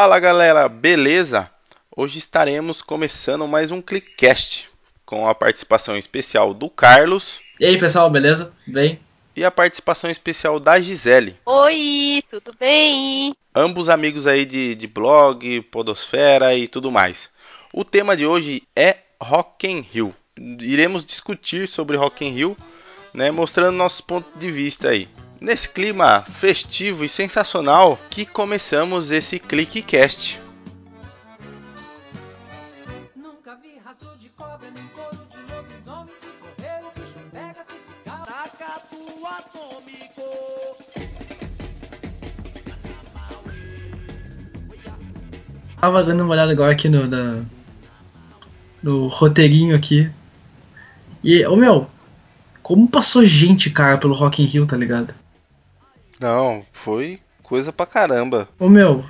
Fala galera, beleza? Hoje estaremos começando mais um Clickcast com a participação especial do Carlos. E aí pessoal, beleza? Bem? E a participação especial da Gisele. Oi, tudo bem? Ambos amigos aí de, de blog, podosfera e tudo mais. O tema de hoje é Rock in Rio. Iremos discutir sobre Rock in Rio, né, mostrando nosso ponto de vista aí. Nesse clima festivo e sensacional que começamos esse ClickCast. Nunca vi rastro de cobra, nem couro de lobisomem. Se correr, o bicho pega, se ficar. Tacato atômico. Tava dando uma olhada agora aqui no, na- no roteirinho aqui. E, ô meu, como passou gente, cara, pelo Rock in Rio, tá ligado? Não, foi coisa pra caramba. Ô meu,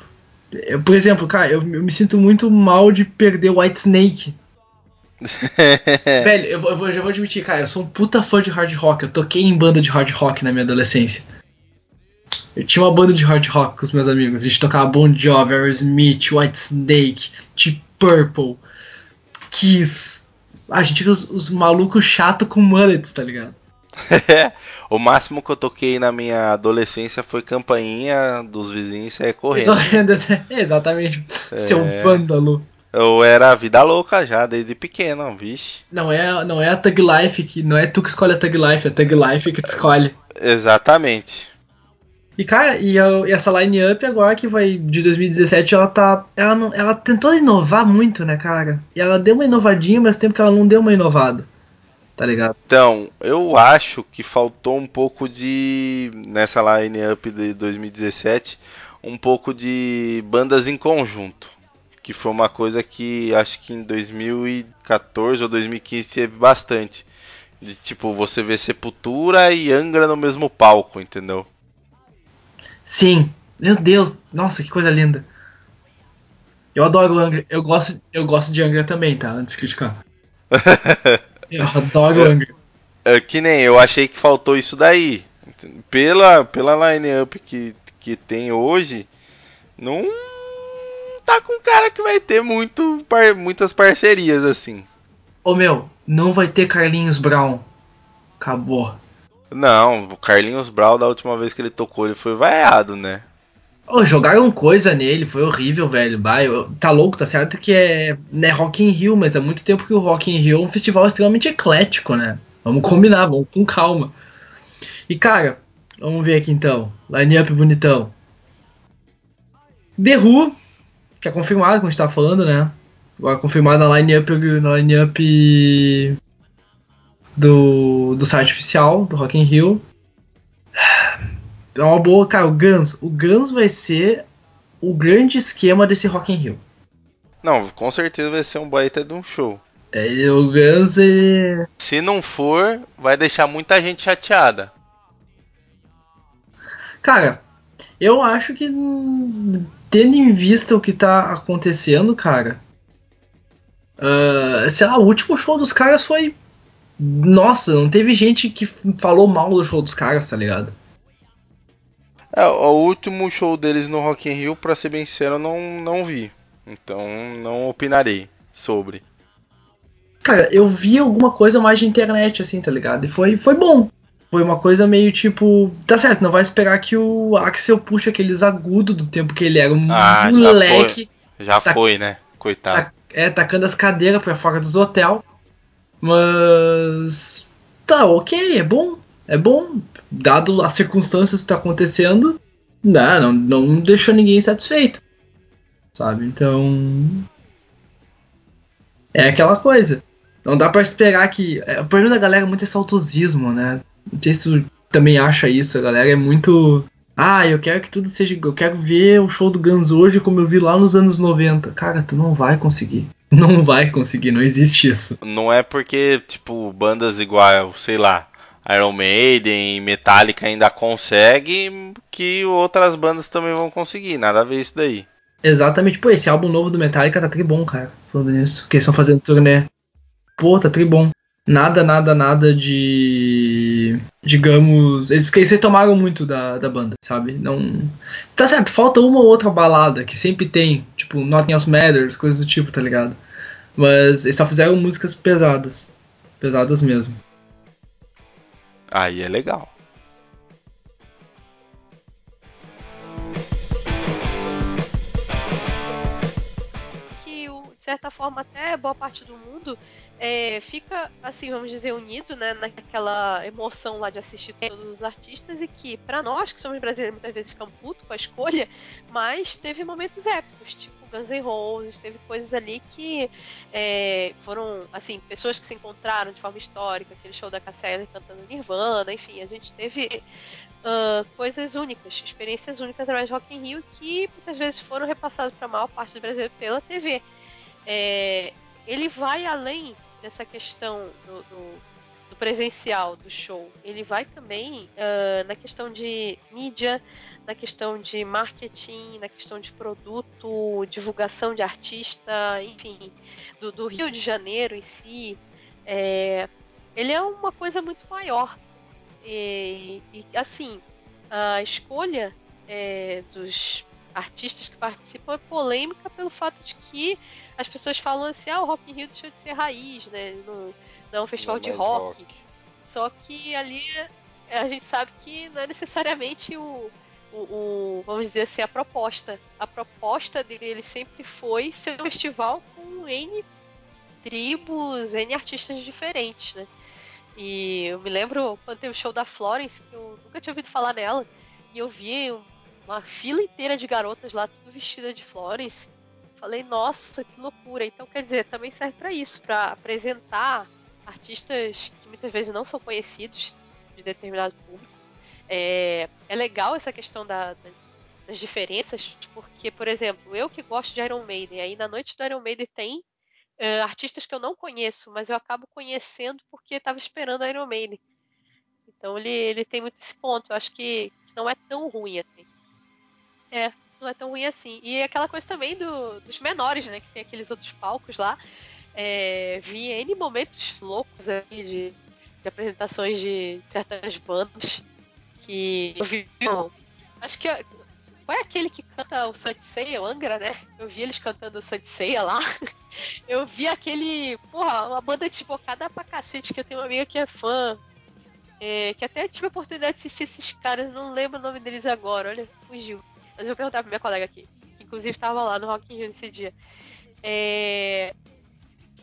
eu, por exemplo, cara, eu, eu me sinto muito mal de perder o White Snake. Velho, eu, eu já vou admitir, cara, eu sou um puta fã de hard rock. Eu toquei em banda de hard rock na minha adolescência. Eu tinha uma banda de hard rock com os meus amigos. A gente tocava Bon Jovi, Aerosmith, White Snake, Deep Purple, Kiss. A gente era os, os malucos chato com mullets, tá ligado? o máximo que eu toquei na minha adolescência foi campainha dos vizinhos e sair correndo. Exatamente. É. Seu vândalo. Eu era vida louca já, desde pequeno, vixe. Não é, não é a Tug Life que. Não é tu que escolhe a Tug Life, é a Tug Life que te escolhe. Exatamente. E cara, e, a- e essa line-up agora que vai de 2017, ela tá. Ela, não, ela tentou inovar muito, né, cara? E ela deu uma inovadinha, mas tempo que ela não deu uma inovada. Tá ligado? Então, eu acho que faltou um pouco de. Nessa line-up de 2017, um pouco de bandas em conjunto. Que foi uma coisa que acho que em 2014 ou 2015 teve bastante. De, tipo, você vê Sepultura e Angra no mesmo palco, entendeu? Sim. Meu Deus, nossa, que coisa linda. Eu adoro Angra. Eu gosto, eu gosto de Angra também, tá? Antes de criticar. Eu adoro Angra. É que nem eu achei que faltou isso daí. Pela, pela line-up que, que tem hoje, não tá com cara que vai ter muito, par- muitas parcerias assim. Ô meu, não vai ter Carlinhos Brown. Acabou. Não, o Carlinhos Brau, da última vez que ele tocou, ele foi vaiado, né? Ô, jogaram coisa nele, foi horrível, velho. Bah, eu- tá louco, tá certo que é né, Rock in Rio, mas há muito tempo que o Rock in Rio é um festival extremamente eclético, né? Vamos combinar, vamos com calma. E cara, vamos ver aqui então. Line-up bonitão. The Who, que é confirmado, como a gente tava falando, né? Agora confirmado na line-up line do, do site oficial do Rock in Rio. É uma boa, cara, o Guns. O Guns vai ser o grande esquema desse Rock in Rio. Não, com certeza vai ser um baita de um show. É, o Guns é... Se não for, vai deixar muita gente chateada. Cara, eu acho que tendo em vista o que tá acontecendo, cara. ah, sei lá, o último show dos caras foi. Nossa, não teve gente que falou mal do show dos caras, tá ligado? É, o último show deles no Rock in Rio, pra ser bem sincero, eu não, não vi. Então não opinarei sobre. Cara, eu vi alguma coisa mais de internet, assim, tá ligado? E foi, foi bom. Foi uma coisa meio tipo. Tá certo, não vai esperar que o Axel puxe aqueles agudos do tempo que ele era um Ah, já moleque. Já Tá- foi, né? Coitado. Tá, é, tacando as cadeiras pra fora dos hotel. Mas. Tá, ok, é bom. É bom. Dado as circunstâncias que tá acontecendo. Não, não, não deixou ninguém satisfeito. Sabe? Então. É aquela coisa. Não dá pra esperar que. é, O problema da galera é muito esse saudosismo, né? Não sei se tu também acha isso. A galera é muito. Ah, eu quero que tudo seja. Eu quero ver o show do Guns hoje como eu vi lá nos anos 90. Cara, tu não vai conseguir. Não vai conseguir, não existe isso. Não é porque, tipo, bandas igual, sei lá, Iron Maiden e Metallica ainda consegue que outras bandas também vão conseguir. Nada a ver isso daí. Exatamente. Pô, esse álbum novo do Metallica tá tribom, cara. Falando nisso. Que eles estão fazendo turnê. Pô, tá tribom. Nada, nada, nada de. digamos, eles, retomaram muito da, da banda, sabe? Não. Tá certo, falta uma ou outra balada que sempre tem, tipo, Nothing Else Matters, coisas do tipo, tá ligado? Mas eles só fizeram músicas pesadas. Pesadas mesmo. Aí é legal. que, de certa forma, até boa parte do mundo é, fica, assim, vamos dizer, unido, né, naquela emoção lá de assistir todos os artistas e que, pra nós que somos brasileiros, muitas vezes ficamos putos com a escolha, mas teve momentos épicos, tipo Guns N' Roses, teve coisas ali que é, foram, assim, pessoas que se encontraram de forma histórica, aquele show da Cassia cantando Nirvana, enfim, a gente teve ah, coisas únicas, experiências únicas através do Rock in Rio que muitas vezes foram repassadas para a maior parte do Brasil pela TV. É, ele vai além dessa questão do, do- do presencial do show. Ele vai também ah, na questão de mídia, na questão de marketing, na questão de produto, divulgação de artista, enfim, do, do Rio de Janeiro em si. É, ele é uma coisa muito maior. E, e, assim, a escolha é, dos artistas que participam é polêmica pelo fato de que as pessoas falam assim, ah, o Rock in Rio deixou de ser raiz, né? Não, não é um festival Não é de mais rock. Só que ali a gente sabe que não é necessariamente o, o, o- vamos dizer assim, a proposta. A proposta dele sempre foi ser um festival com N tribos, N artistas diferentes, né? E eu me lembro quando teve o show da Florence, que eu nunca tinha ouvido falar nela, e eu vi uma fila inteira de garotas lá, tudo vestida de Florence. Falei, nossa, que loucura. Então, quer dizer, também serve pra isso, pra apresentar artistas que muitas vezes não são conhecidos de determinado público. É, é legal essa questão da- da- das diferenças, porque, por exemplo, eu que gosto de Iron Maiden, aí na noite do Iron Maiden tem eh, artistas que eu não conheço, mas eu acabo conhecendo porque estava esperando Iron Maiden. Então ele, ele tem muito esse ponto. Eu acho que não é tão ruim assim. É, não é tão ruim assim. E aquela coisa também do- dos menores, né? Que tem aqueles outros palcos lá. É, vi N momentos loucos aí de, de apresentações de certas bandas que eu vi. Acho que. Qual é aquele que canta o Sanseia, o Angra, né? Eu vi eles cantando o Sanseia lá. Eu vi aquele. Porra, uma banda desbocada pra cacete, que eu tenho uma amiga que é fã. é, que até tive a oportunidade de assistir esses caras, não lembro o nome deles agora, olha, fugiu. Mas eu vou perguntar pra minha colega aqui, que inclusive tava lá no Rock in Rio nesse dia. É,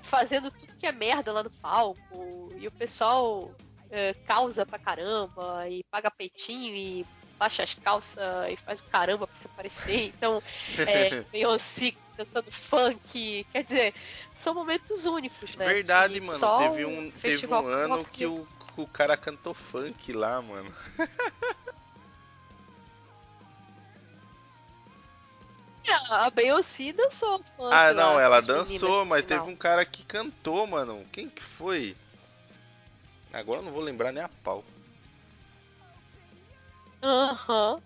fazendo tudo que é merda lá no palco, e o pessoal é, causa pra caramba, e paga peitinho, e baixa as calças, e faz o caramba pra se aparecer. Então, é, Beyoncé cantando funk, quer dizer, são momentos únicos, né? Verdade, que mano. Teve um, teve um ano que o, o cara cantou funk lá, mano. A Beyoncé dançou Ah, não, ela dançou, mas teve um cara que cantou, mano. Quem que foi? Agora eu não vou lembrar nem a pau. Aham.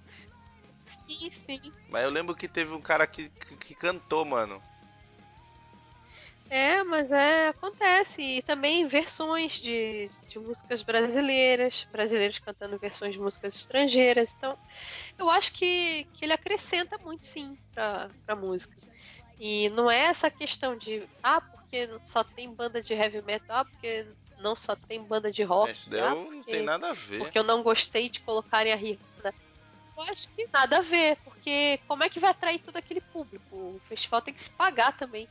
Sim, sim. Mas eu lembro que teve um cara que, que, que cantou, mano. É, mas é, acontece. E também versões de, de músicas brasileiras, brasileiros cantando versões de músicas estrangeiras. Então, eu acho que, que ele acrescenta muito, sim, pra, pra música. E não é essa questão de, ah, porque só tem banda de heavy metal, ah, porque não só tem banda de rock. Isso daí ah, eu não porque- tem nada a ver. porque eu não gostei de colocarem a Rihanna. Eu acho que nada a ver, porque como é que vai atrair todo aquele público? O festival tem que se pagar também.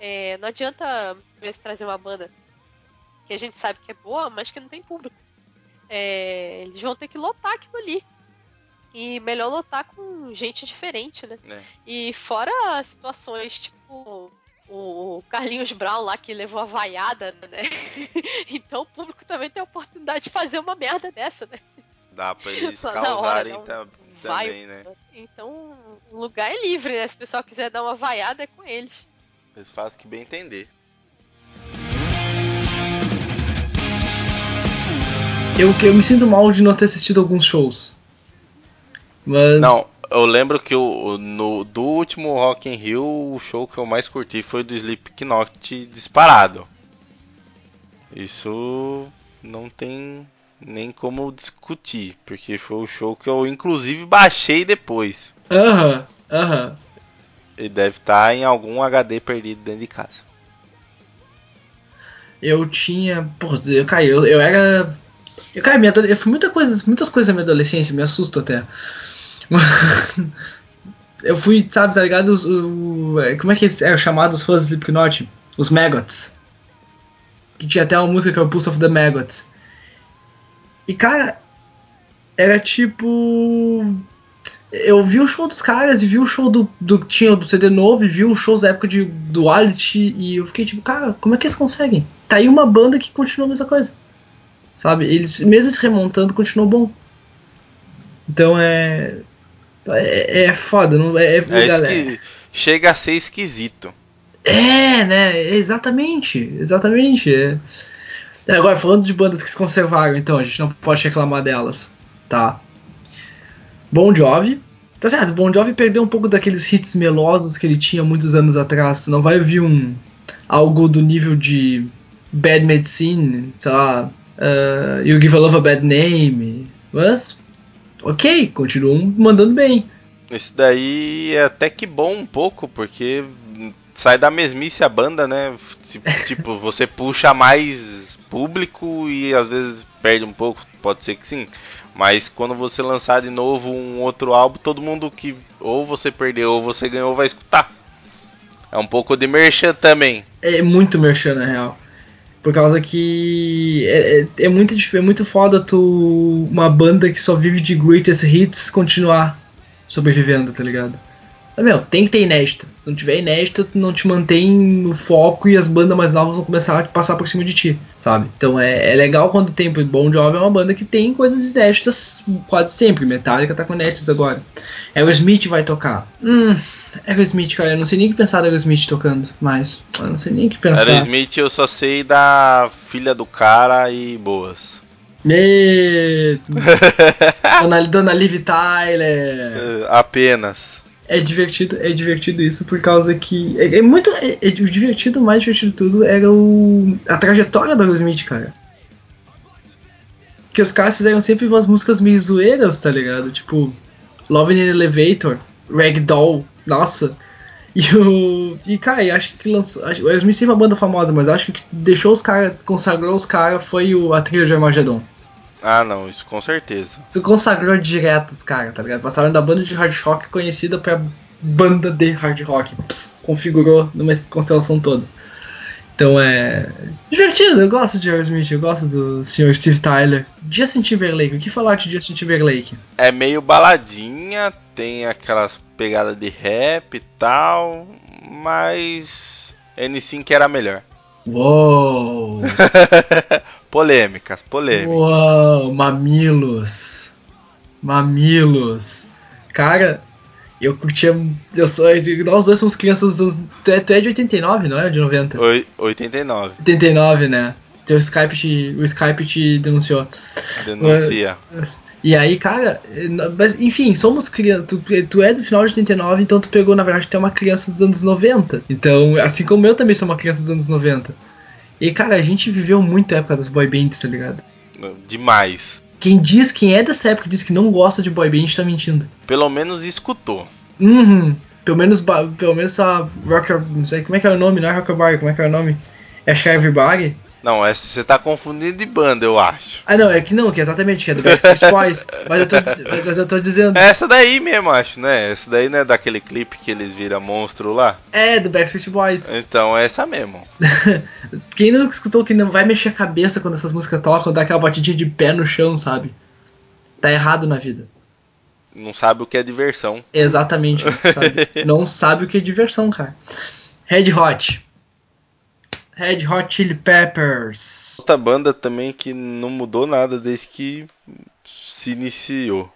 É, não adianta vezes, trazer uma banda que a gente sabe que é boa, mas que não tem público. É, eles vão ter que lotar aquilo ali. E melhor lotar com gente diferente, né? né? E fora situações tipo o Carlinhos Brown lá que levou a vaiada, né? Então o público também tem a oportunidade de fazer uma merda dessa, né? Dá pra eles Só hora, causarem dá um tam- vai- também, né? Então o lugar é livre, né? Se o pessoal quiser dar uma vaiada é com eles. Eles fazem o que bem entender. Eu, eu me sinto mal de não ter assistido alguns shows. Mas. Não, eu lembro que o, no, do último Rock in Rio, o show que eu mais curti foi do Slipknot disparado. Isso não tem nem como discutir, porque foi o show que eu inclusive baixei depois. Aham, aham. Ele deve estar em algum HD perdido dentro de casa. Eu tinha. Porra, eu caí, eu, eu era. Eu caí, minha, eu fui muita coisa, muitas coisas na minha adolescência, me assusto até. eu fui, sabe, tá ligado? Os, o, como é que é chamado os fãs do Slipknot? Os Maggots. Que tinha até uma música que é o Pulse of the Maggots. E cara, era tipo. Eu vi o show dos caras e vi o show do. do tinha do CD novo e vi os shows da época de Duality e eu fiquei tipo, cara, como é que eles conseguem? Tá aí uma banda que continua a mesma coisa. Sabe? Eles, mesmo se remontando, continuou bom. Então é. É, é foda, não é, é, É galera. esqui... Chega a ser esquisito. É, né? Exatamente, exatamente. É. É, Agora, falando de bandas que se conservaram, então, a gente não pode reclamar delas, tá? Bon Jovi. Tá certo, Bon Jovi perdeu um pouco daqueles hits melosos que ele tinha muitos anos atrás. Tu não vai ouvir um algo do nível de Bad Medicine, sei lá, uh, You Give a Love a Bad Name, mas ok, continuam mandando bem. Isso daí é até que bom um pouco, porque sai da mesmice a banda, né? Tipo, tipo, você puxa mais público e às vezes perde um pouco, pode ser que sim. Mas quando você lançar de novo um outro álbum, todo mundo que ou você perdeu ou você ganhou vai escutar. É um pouco de merchan também. É muito merchan, na real. Por causa que é, é, é muito, é muito foda tu, uma banda que só vive de greatest hits, continuar sobrevivendo, tá ligado? Mas, meu, tem que ter inédita. Se não tiver inédita, tu não te mantém no foco e as bandas mais novas vão começar a passar por cima de ti, sabe? Então é, é legal quando tem. Bon Jovi é uma banda que tem coisas inéditas quase sempre. Metallica tá com inéditas agora. Aerosmith vai tocar. Hum, Aerosmith, cara, eu não sei nem o que pensar da Aerosmith tocando mais. Eu não sei nem o que pensar. Aerosmith eu só sei da filha do cara e boas. E... Dona, Dona Liv Tyler. É, Apenas. É divertido, é divertido isso por causa que. É, é muito. É, é divertido, o mais divertido de tudo era o. a trajetória do Aerosmith, cara. Que os caras fizeram sempre umas músicas meio zoeiras, tá ligado? Tipo, Love in Elevator, Ragdoll, nossa. E o. E cara, eu acho que lançou. acho- O Aerosmith tem uma banda famosa, mas acho que deixou os caras, consagrou os caras foi o, a trilha de Armageddon. Ah, não, isso com certeza. Isso consagrou direto os caras, tá ligado? Passaram da banda de hard rock conhecida pra banda de hard rock. Pff, configurou numa constelação toda. Então é. Divertido, eu gosto de Aerosmith, eu gosto do Sr. Steve Tyler. Justin Timberlake, o que falar de Justin Timberlake? É meio baladinha, tem aquelas pegadas de rap e tal, mas N5 era melhor. Uou! polêmicas, polêmicas. Uou, mamilos. Mamilos. Cara, eu curtia. Eu sou, nós dois somos crianças dos anos. Tu é, tu é de 89, não é? De 90? Oi- 89, 89, né? Teu Skype te, o Skype te denunciou. denuncia. E aí, cara, mas, enfim, somos crianças. Tu, tu é do final de 89, então tu pegou, na verdade, tu é uma criança dos anos 90. Então, assim como eu também sou uma criança dos anos 90. E, cara, a gente viveu muito a época das boy bands, tá ligado? Demais. Quem diz, quem é dessa época diz que não gosta de boy band tá mentindo. Pelo menos escutou. Uhum. Pelo menos, pelo menos a Rocker. Não sei como é que é o nome, não é Rockabye, como é que é o nome? É Everybody. Não, essa você tá confundindo de banda, eu acho. Ah, não, é que não, que é exatamente, que é do Backstreet Boys. mas, eu tô, mas eu tô dizendo. É essa daí mesmo, acho, né? Essa daí não é daquele clipe que eles viram monstro lá? É, do Backstreet Boys. Então é essa mesmo. Quem não escutou que não vai mexer a cabeça quando essas músicas tocam, dá aquela batidinha de pé no chão, sabe? Tá errado na vida. Não sabe o que é diversão. Exatamente, sabe? não sabe o que é diversão, cara. Red Hot. Red Hot Chili Peppers. Outra banda também que não mudou nada desde que se iniciou,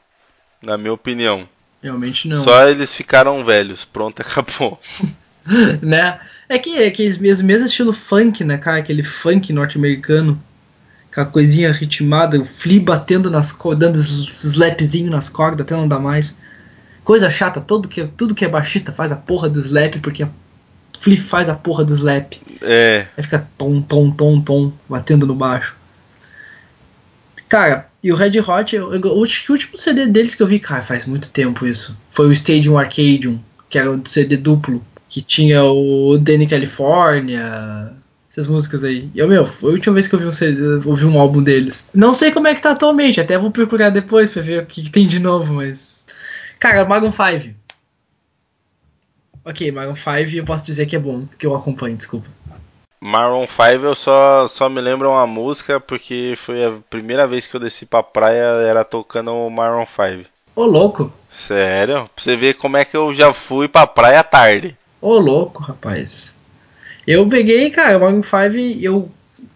na minha opinião. Realmente não. Só eles ficaram velhos, pronto, acabou. né? É que é aquele mesmo, mesmo estilo funk, né, cara? Aquele funk norte-americano. Aquela coisinha ritmada, o Flea batendo nas cordas, dando os slapzinhos nas cordas até não dá mais. Coisa chata, todo que, tudo que é baixista faz a porra do slap, porque a Flea faz a porra do slap. É, Aí fica tom, tom, tom, tom, batendo no baixo. Cara, e o Red Hot, eu, eu, o último CD deles que eu vi, cara, faz muito tempo isso. Foi o Stadium Arcadium, que era um CD duplo, que tinha o Danny California, essas músicas aí. E eu, meu, foi a última vez que eu vi um, CD, ouvi um álbum deles. Não sei como é que tá atualmente, até vou procurar depois pra ver o que, que tem de novo, mas. Cara, Maroon 5. Ok, Maroon 5 eu posso dizer que é bom, que eu acompanho, desculpa. Maroon 5 eu só, só me lembro uma música porque foi a primeira vez que eu desci pra praia, era tocando o Maroon 5. Ô louco, Sério? Pra você ver como é que eu já fui pra praia tarde. Ô, louco, rapaz. Eu peguei, cara, Maroon 5, eu...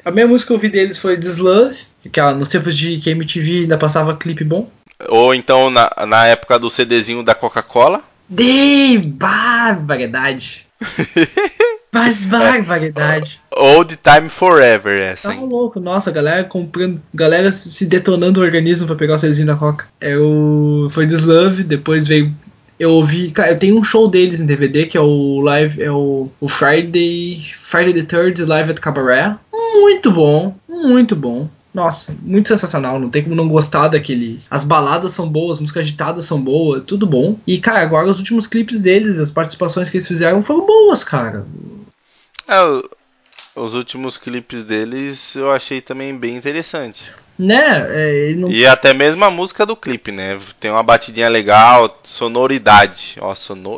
A minha música que eu ouvi deles foi This Love, que ela, nos tempos de que a MTV ainda passava clipe bom. Ou então na, na época do CDzinho da Coca-Cola. Dei, barbaridade. Mas barbaridade. Old Time Forever, essa, Tá hein? louco, nossa, galera comprando, galera se detonando o organismo pra pegar o CDzinho da Coca. É o, foi This Love, depois veio eu ouvi, cara, eu tenho um show deles em DVD que é o live, é o, o Friday, Friday the Third Live at Cabaret. Muito bom, muito bom. Nossa, muito sensacional, não tem como não gostar daquele. As baladas são boas, as músicas agitadas são boas, tudo bom. E, cara, agora os últimos clipes deles, as participações que eles fizeram foram boas, cara. É, os últimos clipes deles eu achei também bem interessante. Né? É, não E até mesmo a música do clipe, né? Tem uma batidinha legal, sonoridade. Ó.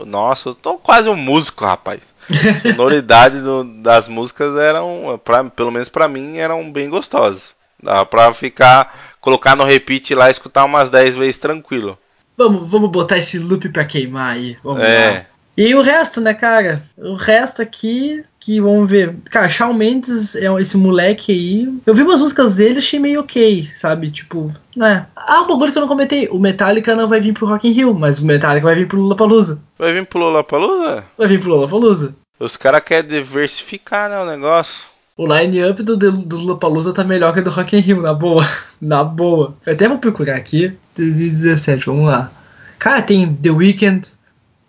Nossa, eu tô quase um músico, rapaz. Sonoridade do- das músicas eram, pra, pelo menos pra mim, eram bem gostosas. Dá pra ficar, colocar no repeat lá e escutar umas 10 vezes tranquilo. Vamos, vamos botar esse loop pra queimar aí. Vamos lá. É, E o resto, né, cara? O resto aqui, que vamos ver. Cara, Shawn Mendes é esse moleque aí. Eu vi umas músicas dele, achei meio ok, sabe? Tipo, né? Ah, um bagulho que eu não comentei. O Metallica não vai vir pro Rock in Rio, mas o Metallica vai vir pro Lollapalooza. vai vir pro Lollapalooza? Vai vir pro Lollapalooza. Os caras querem diversificar, né, o negócio. O line-up do, do Lollapalooza tá melhor que o do Rock in Rio, na boa. Na boa. Eu até vou procurar aqui. 2017, vamos lá. Cara, tem The Weeknd,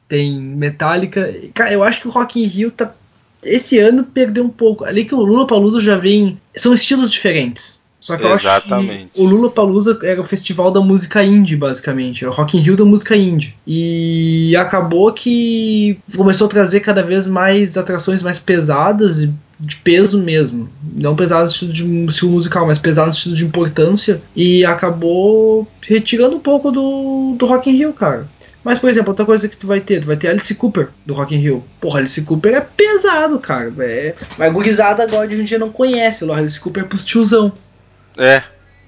tem Metallica. Cara, eu acho que o Rock in Rio tá... Esse ano perdeu um pouco. Ali que o Lollapalooza já vem... São estilos diferentes. Só que eu acho Exatamente. que o Lollapalooza era o festival da música indie, basicamente. É o Rock in Rio da música indie. E acabou que começou a trazer cada vez mais atrações mais pesadas e de peso mesmo. Não pesadas no estilo de estilo musical, mas pesadas no estilo de importância. E acabou retirando um pouco do, do Rock in Rio, cara. Mas, por exemplo, outra coisa que tu vai ter, tu vai ter Alice Cooper do Rock in Rio. Porra, Alice Cooper é pesado, cara. É... Mas gurizada agora de em dia não conhece. O Alice Cooper é pros tiozão. É,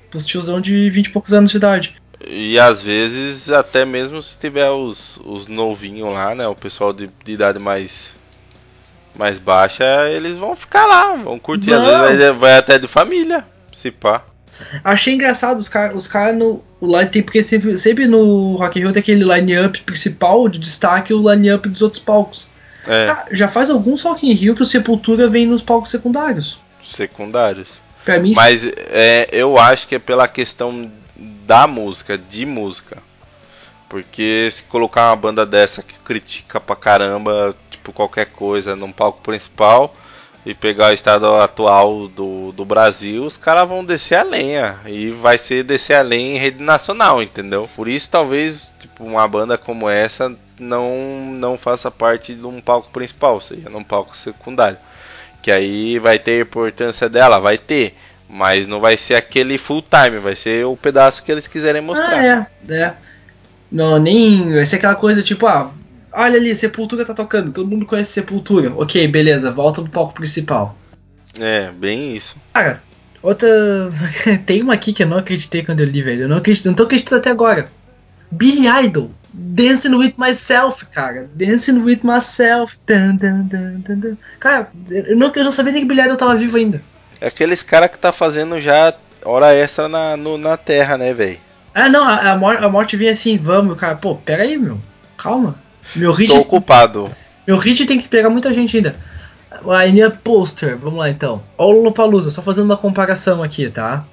Pros tiozão de 20 e poucos anos de idade. E às vezes, até mesmo se tiver os, os novinhos lá, né? O pessoal de, de idade mais, mais baixa, eles vão ficar lá, vão curtir. Às Vão. vezes vai, vai até de família, se pá. Achei engraçado os caras os cara no o line tem porque sempre, sempre no Rock in Rio tem aquele line-up principal de destaque e o line-up dos outros palcos. É, Ah, já faz alguns Rock in Rio que o Sepultura vem nos palcos secundários. secundários. Pra mim, Mas é, eu acho que é pela questão da música, de música. Porque se colocar uma banda dessa que critica pra caramba, tipo, qualquer coisa num palco principal e pegar o estado atual do, do Brasil, os caras vão descer a lenha. E vai ser descer a lenha em rede nacional, entendeu? Por isso talvez, tipo, uma banda como essa não, não faça parte de um palco principal, seja, num palco secundário. Que aí vai ter a importância dela, vai ter. Mas não vai ser aquele full time, vai ser o pedaço que eles quiserem mostrar. ah, é, é. Não, nem vai ser aquela coisa tipo, ah, olha ali, Sepultura tá tocando, todo mundo conhece Sepultura. OK, beleza, volta pro palco principal. É, bem isso. Cara, outra. Tem uma aqui que eu não acreditei quando eu li, velho. Eu não acredito, não tô acreditando até agora. Billy Idol. Dancing with myself, cara. Dancing with myself. Dun, dun, dun. Cara, eu não, eu não sabia nem que Billy Idol tava vivo ainda. É aqueles cara que tá fazendo já hora extra na, no- na terra, né, velho? Ah, não, a, a, mor- a morte vinha assim, vamos, cara. Pô, pera aí, meu. Calma. Meu hit, Tô ocupado. meu hit tem que pegar muita gente ainda. A Enya Poster, vamos lá então. Olha o Lollapalooza, só fazendo uma comparação aqui, tá?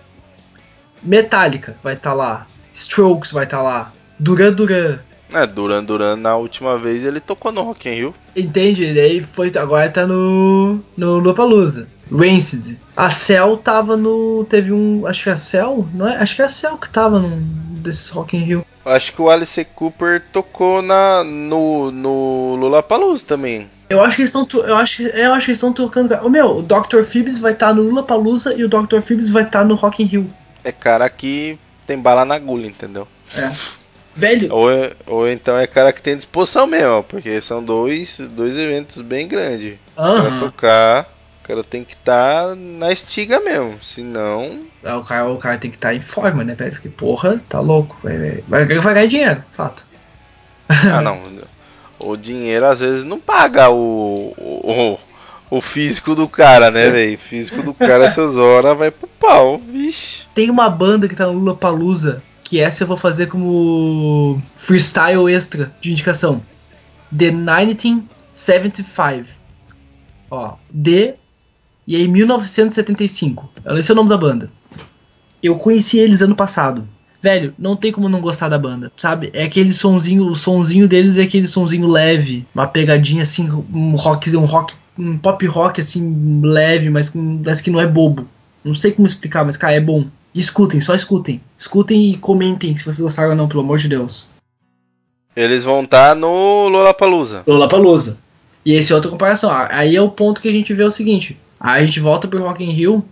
Metallica vai estar lá. Strokes vai estar lá. Duran Duran. É, Duran Duran na última vez ele tocou no Rock in Rio. Entende? E aí foi, agora tá no. no Lollapalooza. Rancid. A Cell tava no. Teve um. Acho que é a Cell? Não é? Acho que é a Cell que tava num desses Rock in Rio. Acho que o Alice Cooper tocou na no no Lollapalooza também. Eu acho que eles estão. Eu acho, que- eu acho que eles estão tocando. O meu, o Dr. Phoebs vai estar no Lollapalooza e o Dr. Phoebs vai estar no Rock in Rio. É cara que tem bala na agulha, entendeu? É. Velho, Ou, é- ou então é cara que tem disposição mesmo, porque são dois, dois eventos bem grandes. Pra aham. tocar, o cara tem que estar na estiga mesmo, senão. É, O cara, o cara tem que estar em forma, né, velho? Porque, porra, tá louco. Vai, vai, vai ganhar dinheiro, fato. Ah não. O dinheiro às vezes não paga o, o, o físico do cara, né, velho? O físico do cara essas horas vai pro pau, vixe. Tem uma banda que tá no Lollapalooza, que essa eu vou fazer como freestyle extra de indicação. The 1975. Ó, The e aí 1975. Esse é o nome da banda. Eu conheci eles ano passado. Velho, não tem como não gostar da banda, sabe? É aquele sonzinho, o sonzinho deles é aquele sonzinho leve, uma pegadinha assim, um rock, um rock, um pop rock assim leve, mas, mas que não é bobo. Não sei como explicar, mas cara, é bom. Escutem, só escutem. Escutem e comentem se vocês gostaram ou não, pelo amor de Deus. Eles vão estar no Lollapalooza. Lollapalooza. E esse é outra comparação. Aí é o ponto que a gente vê o seguinte. Aí a gente volta pro Rock in Rio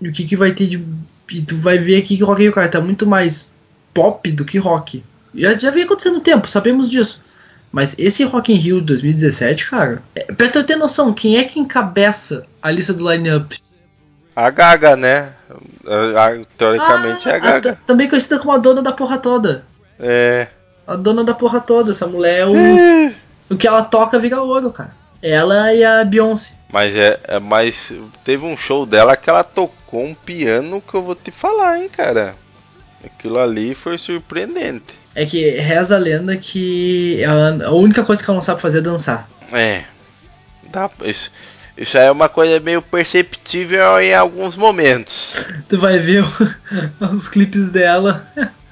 e o que que vai ter de... E tu vai ver aqui que o Rock in Rio, cara, tá muito mais pop do que rock. Já, já vem acontecendo no tempo, sabemos disso. Mas esse Rock in Rio 2017, cara... É, pra tu ter noção, quem é que encabeça a lista do line-up? A Gaga, né? A- a- teoricamente é a Ah, Gaga. ta- também conhecida como a dona da porra toda. É. A dona da porra toda. Essa mulher é o... o que ela toca vira ouro, cara. Ela e a Beyoncé. Mas é, é mais. Teve um show dela que ela tocou um piano que eu vou te falar, hein, cara. Aquilo ali foi surpreendente. É que reza a lenda que ela- a única coisa que ela não sabe fazer é dançar. É. Dá, isso, isso aí é uma coisa meio perceptível em alguns momentos. Tu vai ver os clipes dela.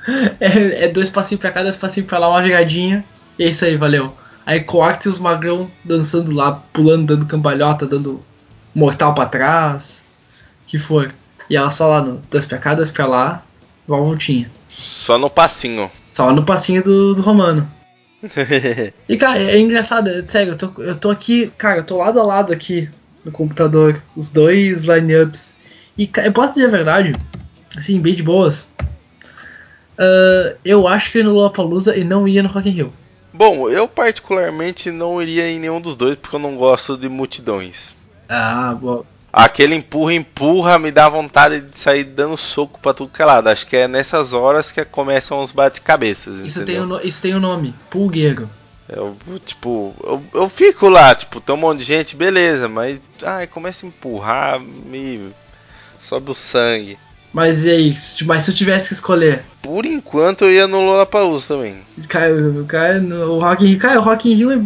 É, é dois passinhos pra cá, dois passinhos pra lá, uma viradinha. E é isso aí, valeu. Aí corta e os magrão dançando lá, pulando, dando cambalhota, dando mortal pra trás. Que for. E ela só lá no dois pra cá, dois pra lá, igual voltinha. Só no passinho. Só no passinho do, do romano. E cara, é engraçado, é sério, eu tô, eu tô aqui, cara, eu tô lado a lado aqui no computador, os dois lineups. E ca- eu posso dizer a verdade, assim, bem de boas. ah, eu acho que eu ia no Lollapalooza e não ia no Rock in Rio. Bom, eu particularmente não iria em nenhum dos dois porque eu não gosto de multidões. Ah, bom. Aquele empurra, empurra, me dá vontade de sair dando soco pra tudo que é lado. Acho que é nessas horas que começam os bate-cabeças. Isso tem, no- isso tem o nome, pulgueiro. Eu, tipo, eu, eu fico lá, tipo, tem um monte de gente, beleza, mas ai, começa a empurrar, me sobe o sangue. Mas e aí, mas se eu tivesse que escolher, Por enquanto eu ia no Lollapalooza também. cara, o cara, no- o Rock in Rio, cara, o Rock in Rio é.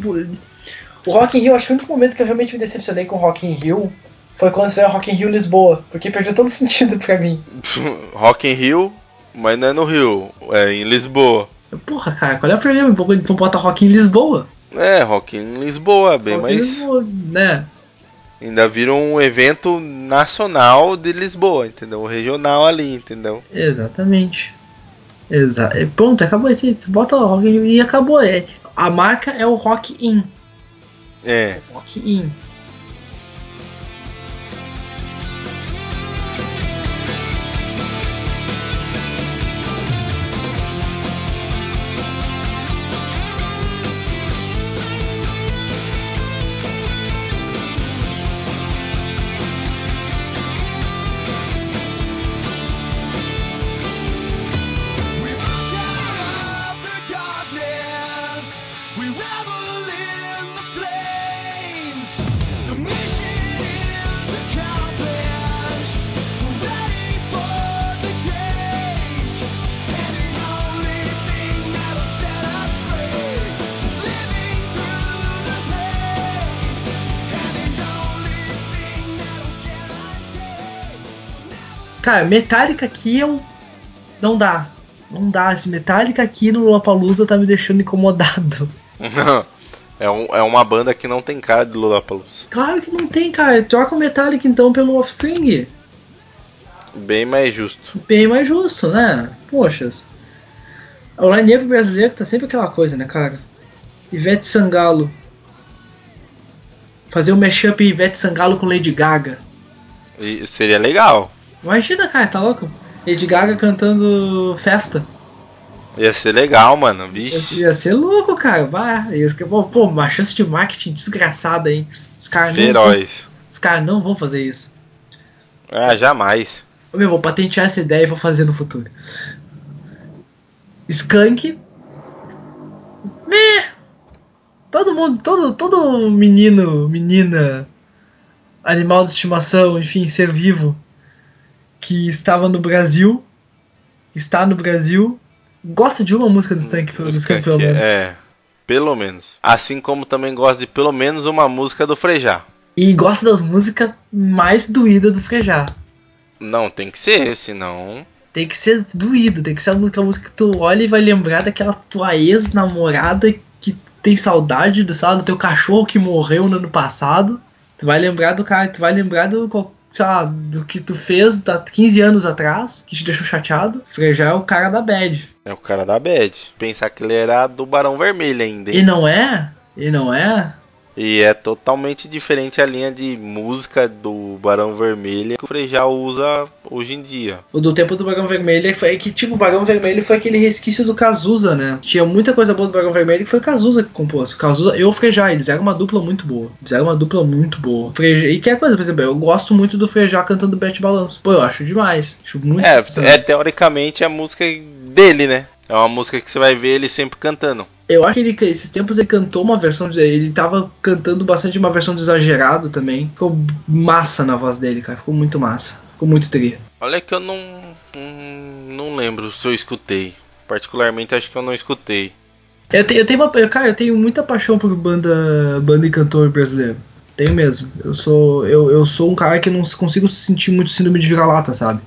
O Rock in Rio, acho que o único momento que eu realmente me decepcionei com o Rock in Rio foi quando saiu o Rock in Rio Lisboa, porque perdeu todo sentido pra mim. Rock in Rio, mas não é no Rio, é em Lisboa. Porra, cara, qual é o problema? Então bota Rock em Lisboa. É, Rock in Lisboa, bem, Rock em mas Lisboa, né? ainda vira um evento nacional de Lisboa, entendeu? Regional ali, entendeu? Exatamente. Exa pronto, acabou esse. Bota o Rock in Rio e acabou. É, a marca é o Rock In. É. Rock In. Cara, Metallica aqui eu. Não dá. Não dá, esse Metallica aqui no Lollapalooza tá me deixando incomodado. é, um- é uma banda que não tem cara de Lollapalooza. Claro que não tem, cara. Troca o Metallica então pelo Offspring. Bem mais justo. Bem mais justo, né? Poxas. O line-up brasileiro tá sempre aquela coisa, né, cara? Ivete Sangalo. Fazer um mashup Ivete Sangalo com Lady Gaga. E seria legal. Imagina, cara, tá louco? Lady Gaga cantando festa. Ia ser legal, mano. Vixe. Ia ser louco, cara. Bah, isso que- pô, uma chance de marketing desgraçada, hein? Os caras não, vão- Feroz. os caras não vão fazer isso. Ah, jamais. Ô, Meu, vou patentear essa ideia e vou fazer no futuro. Skunk. Meh. Todo mundo, todo, todo menino, menina, animal de estimação, enfim, ser vivo que estava no Brasil, está no Brasil, gosta de uma música do Skunk, pelo, do Skunk, pelo menos. É, pelo menos. Assim como também gosto de pelo menos uma música do Frejá. E gosta das músicas mais doídas do Frejá. Não, tem que ser, senão. Tem que ser doído, tem que ser a música, que tu olha e vai lembrar daquela tua ex-namorada que tem saudade do, sei lá, do teu cachorro que morreu no ano passado. Tu vai lembrar do cara, tu vai lembrar do, sei lá, do que tu fez há 15 anos atrás, que te deixou chateado. Frejá é o cara da bad. É o cara da Bad. Pensar que ele era do Barão Vermelho ainda, E hein? não é? E não é? E é totalmente diferente a linha de música do Barão Vermelho que o Frejá usa hoje em dia. O do tempo do Barão Vermelho é foi que, tipo, o Barão Vermelho foi aquele resquício do Cazuza, né? Tinha muita coisa boa do Barão Vermelho que foi o Cazuza que compôs. O Cazuza e o Frejá, eles eram uma dupla muito boa. Eles eram uma dupla muito boa. Frejá, e que é coisa, por exemplo, eu gosto muito do Frejá cantando Bete Balanço. Pô, eu acho demais. Acho muito É, é teoricamente a música dele, né? É uma música que você vai ver ele sempre cantando. Eu acho que ele, esses tempos ele cantou uma versão de. Ele tava cantando bastante uma versão de exagerado também. Ficou massa na voz dele, cara. Ficou muito massa. Ficou muito tri. Olha que eu não. hum, Não lembro se eu escutei. Particularmente acho que eu não escutei. Eu, te- eu tenho uma, cara, eu tenho muita paixão por banda, banda e cantor brasileiro. Tenho mesmo. Eu sou, eu, eu sou um cara que não consigo sentir muito síndrome de vira-lata, sabe?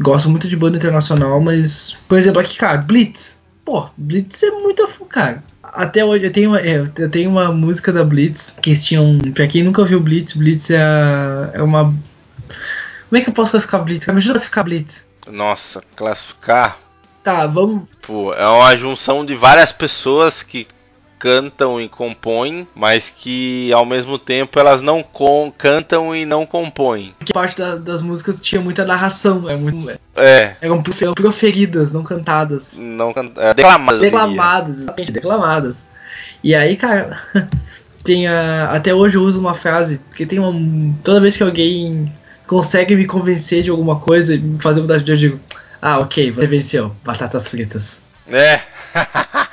Gosto muito de banda internacional, mas, por exemplo, aqui, cara, Blitz. Pô, Blitz é muito cara. Até hoje eu tenho, uma, é, eu tenho uma música da Blitz que eles tinham. Pra quem nunca viu Blitz, Blitz é, a- é uma. Como é que eu posso classificar Blitz? Me ajuda a classificar Blitz. Nossa, classificar. Tá, vamos. Pô, é uma junção de várias pessoas que cantam e compõem, mas que ao mesmo tempo elas não com- cantam e não compõem. Que parte da- das músicas tinha muita narração. É muito, É, Eram profe- eram proferidas, não cantadas. não can- é, declamadas. Declamadas, exatamente, declamadas. E aí, cara, tem a, até hoje eu uso uma frase, porque tem uma. Toda vez que alguém consegue me convencer de alguma coisa e me fazer mudar de eu digo, ah, ok, você venceu, batatas fritas. É.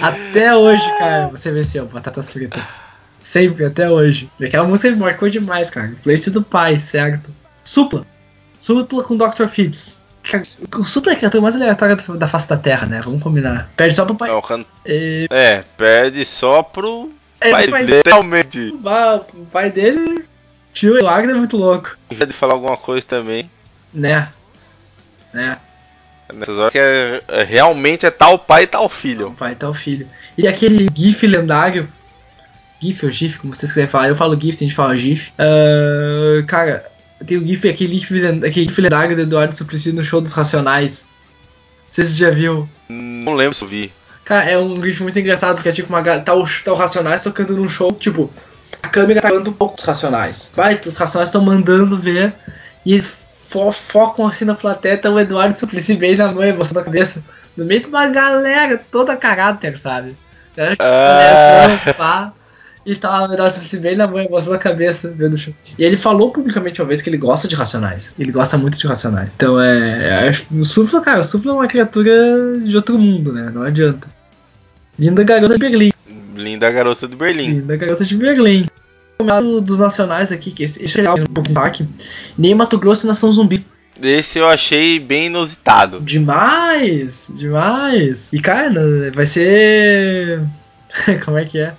Até hoje, cara, você venceu, batatas fritas. Sempre, até hoje. E Aquela música me marcou demais, cara. Influência do pai, certo? Supla. Supla com Dr. Phipps. O Supla é a criatura mais aleatória da- face da Terra, né? Vamos combinar. Perde só pro pai. É, o can- É, é, perde só pro é, pai pai dele, realmente. O pai dele. Tio Milagre é muito louco. Já de falar alguma coisa também. Né? Né? Nessas horas que é, é- realmente é tal pai e tal filho. pai tá o filho. E aquele GIF lendário. GIF ou GIF, como vocês quiserem falar. Eu falo GIF, tem gente que fala GIF. Ah, cara, tem o GIF, aquele GIF, aquele GIF lendário do Eduardo Suplicy no show dos Racionais. Não sei se você já viu. Não lembro se eu vi. Cara, é um GIF muito engraçado, que é tipo uma. Tá o, tá o Racionais tocando num show, tipo, a câmera tá falando um pouco dos Racionais. Vai, os Racionais estão mandando ver e eles fo- focam assim na plateia, tá o Eduardo Suplicy bem na mão, emoção na cabeça. No meio de uma galera toda caráter, sabe? Que Ah. pá, e tá o Eduardo Suplicy bem na mão, emoção na cabeça, vendo o show. E ele falou publicamente uma vez que ele gosta de Racionais. Ele gosta muito de Racionais. Então é. é o Supla, cara, o Supla é uma criatura de outro mundo, né? Não adianta. Linda garota de Berlim. Linda garota de Berlim. Linda garota de Berlim. O lado dos nacionais aqui, que esse esse é um pouco de destaque. Nem Mato Grosso e Nação Zumbi. Esse eu achei bem inusitado. Demais! Demais! E cara, né, vai ser. Como é que é?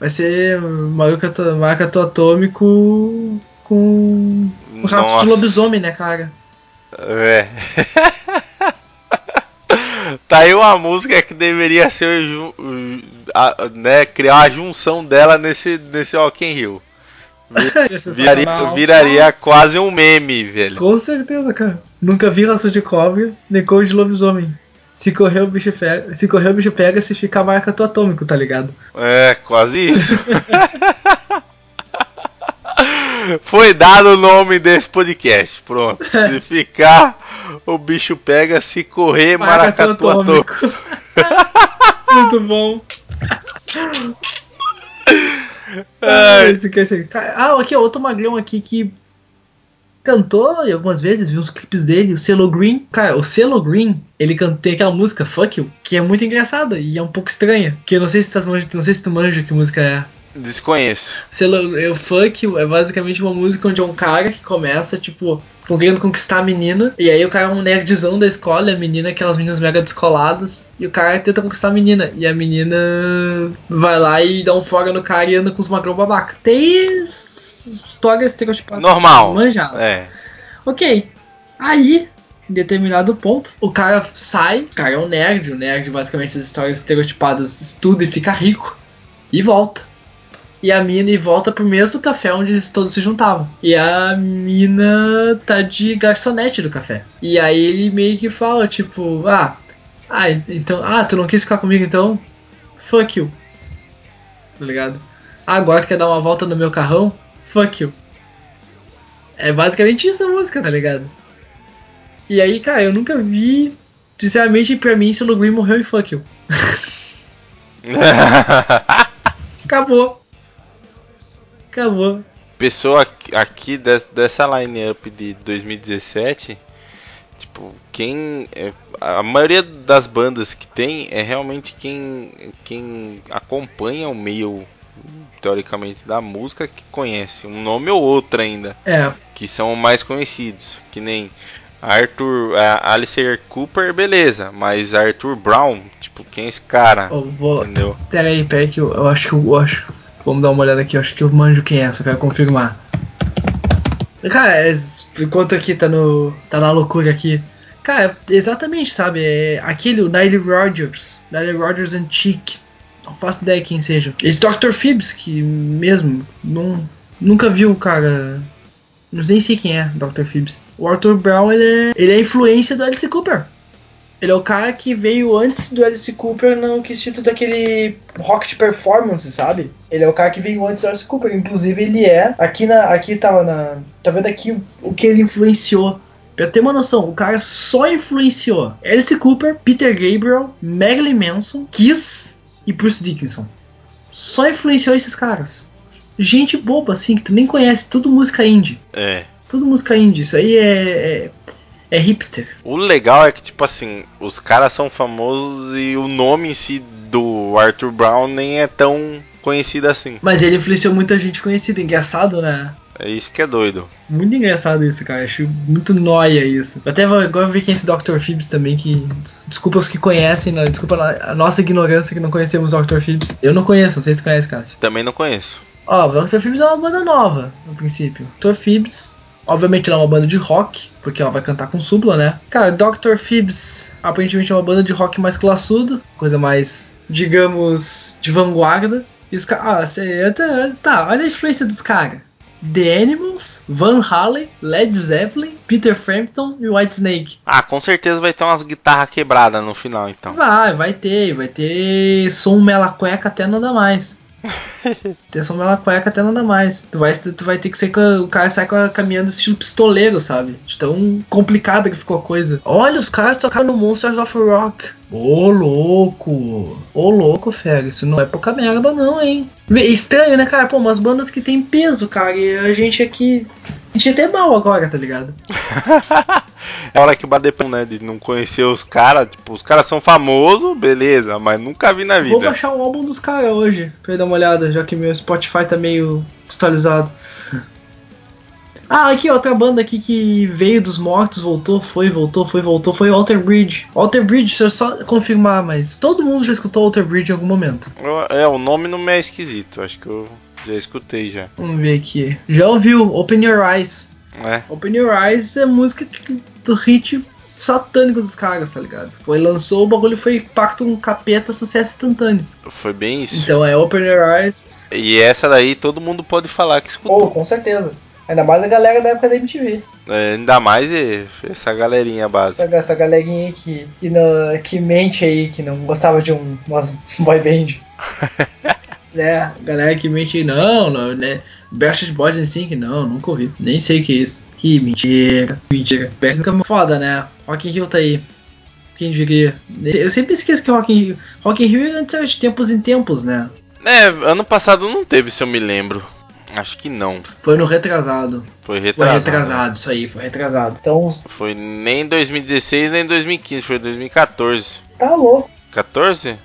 Vai ser Marcato, Marcato Atômico com. com raça de lobisomem, né, cara? É. Tá aí uma música que deveria ser né, criar a junção dela nesse, nesse Rock in Rio. É Viraria, viraria quase um meme, velho. Com certeza, cara. Nunca vi raça de cobra, nem cor de lobisomem. Se correr o bicho pega, se correr o bicho pega, se ficar marca tu atômico, tá ligado? É, quase isso. Foi dado o nome desse podcast. Pronto. Se ficar, o bicho pega. Se correr, maracatu atômico. Muito bom. Ai. Ah, esse que é esse Ah, aqui, outro magrão aqui que cantou e algumas vezes, vi uns clipes dele, o Selo Green. Cara, o Selo Green, ele canta, tem aquela música Fuck You, que é muito engraçada e é um pouco estranha. Que eu não sei se, tu manja, não sei se tu manja que música é. Desconheço. Eu You é basicamente uma música onde é um cara que começa, tipo, querendo conquistar a menina. E aí o cara é um nerdzão da escola, e a menina é aquelas meninas mega descoladas. E o cara tenta conquistar a menina. E a menina vai lá e dá um fora no cara e anda com os magrão babaca. Tem histórias estereotipadas. Normal. Manjadas. É. Ok. Aí, em determinado ponto, o cara sai, o cara é um nerd, o nerd basicamente essas histórias estereotipadas estuda e fica rico. E volta. E a mina e volta pro mesmo café onde eles todos se juntavam. E a mina tá de garçonete do café. E aí ele meio que fala, tipo, ah, ah, então, ah, tu não quis ficar comigo então? Fuck you. Tá ligado? Ah, agora tu quer dar uma volta no meu carrão? Fuck you. É basicamente isso a música, tá ligado? E aí, cara, eu nunca vi. Sinceramente, pra mim, Silo Green morreu em fuck you. Acabou. Acabou. Pessoa aqui- aqui des- dessa line-up de 2017, tipo, quem. é- a maioria das bandas que tem é realmente quem, quem acompanha o meio, teoricamente, da música que conhece. Um nome ou outro ainda. É, que são mais conhecidos, que nem Arthur, a Alistair Cooper, beleza, mas Arthur Brown, tipo, quem é esse cara? eu vou. Entendeu? Pera aí, pera aí que eu, eu acho que eu, eu acho. Vamos dar uma olhada aqui, acho que eu manjo quem é, só quero confirmar. Cara, é, enquanto aqui tá no. tá na loucura aqui. Cara, exatamente, sabe? É aquele, o Nile Rodgers. Nile Rodgers Antique. Não faço ideia quem seja. Esse Dr. Phibbs, que mesmo. Não, nunca viu cara. Não nem sei quem é, Dr. Phibbs. O Arthur Brown, ele é, ele é influência do Alice Cooper. Ele é o cara que veio antes do Alice Cooper no quesito daquele rock de performance, sabe? Ele é o cara que veio antes do Alice Cooper. Inclusive, ele é. Aqui na. Aqui tava na. Tá vendo aqui o, que ele influenciou? Pra ter uma noção, o cara só influenciou Alice Cooper, Peter Gabriel, Marilyn Manson, Kiss e Bruce Dickinson. Só influenciou esses caras. Gente boba, assim, que tu nem conhece, tudo música indie. É. Tudo música indie. Isso aí é. é, é hipster. O legal é que, tipo assim, os caras são famosos e o nome em si do Arthur Brown nem é tão conhecido assim. Mas ele influenciou muita gente conhecida. Engraçado, né? É isso que é doido. Muito engraçado isso, cara. Acho muito nóia isso. Eu até agora ver quem é esse Dr. Phibbs também, que. Desculpa os que conhecem, né? desculpa a nossa ignorância que não conhecemos o Dr. Phibbs. Eu não conheço, não sei se conhece, Cássio. Também não conheço. Ó, o Dr. Phibbs é uma banda nova, no princípio. Dr. Phibbs, obviamente, ela é uma banda de rock, porque ela vai cantar com supla, né? Cara, Dr. Phibbs aparentemente é uma banda de rock mais classudo, coisa mais, digamos, de vanguarda. E os caras. Ah, cê- tá, olha a influência dos caras. The Animals, Van Halen, Led Zeppelin, Peter Frampton e Whitesnake. Ah, com certeza vai ter umas guitarras quebradas no final, então. Vai, vai ter, vai ter som mela cueca até nada mais. Ter som mela cueca até nada mais. Tu vai, tu vai ter que ser o cara sai caminhando estilo pistoleiro, sabe? Tão complicada que ficou a coisa. Olha, os caras tocaram no Monsters of Rock. Ô louco! Ô louco, fera, isso não é pouca merda não, hein? Estranho, né, cara? Pô, umas bandas que tem peso, cara, e a gente aqui. A gente até mal agora, tá ligado? É hora que bater pão, né? De não conhecer os caras. Tipo, os caras são famosos, beleza, mas nunca vi na Vou vida. baixar um álbum dos caras hoje, pra eu dar uma olhada, já que meu Spotify tá meio desatualizado. Ah, aqui, outra banda aqui que veio dos mortos, voltou, foi, voltou, foi, voltou, foi Alter Bridge. Alter Bridge, deixa eu só confirmar, mas todo mundo já escutou Alter Bridge em algum momento. É, o nome não me é esquisito. Acho que eu já escutei já. Vamos ver aqui. Já ouviu Open Your Eyes. É. Open Your Eyes é música que- do hit satânico dos caras, tá ligado? Foi, lançou o bagulho foi pacto um capeta, sucesso instantâneo. Foi bem isso. Então é Open Your Eyes. E essa daí todo mundo pode falar que Oh, escutou. com certeza. Ainda mais a galera da época da MTV. É, ainda mais essa galerinha básica. Essa, essa galerinha aí que, que, não, que mente aí, que não gostava de um, umas boy band. É, galera que mente, não, não, né? Backstreet Boys em Sync, não, nunca ouvi. Nem sei o que é isso. Que mentira, mentira. Backstreet nunca foda, né? Rock in Rio tá aí. Quem diria? Eu sempre esqueço que Rock in Rio... Rock in Rio é antes de tempos em tempos, né? É, ano passado não teve, se eu me lembro. Acho que não. Foi no retrasado. Foi Foi retrasado. retrasado, isso aí, foi retrasado. Então, Foi nem 2016 nem 2015, foi 2014. tá louco. 14?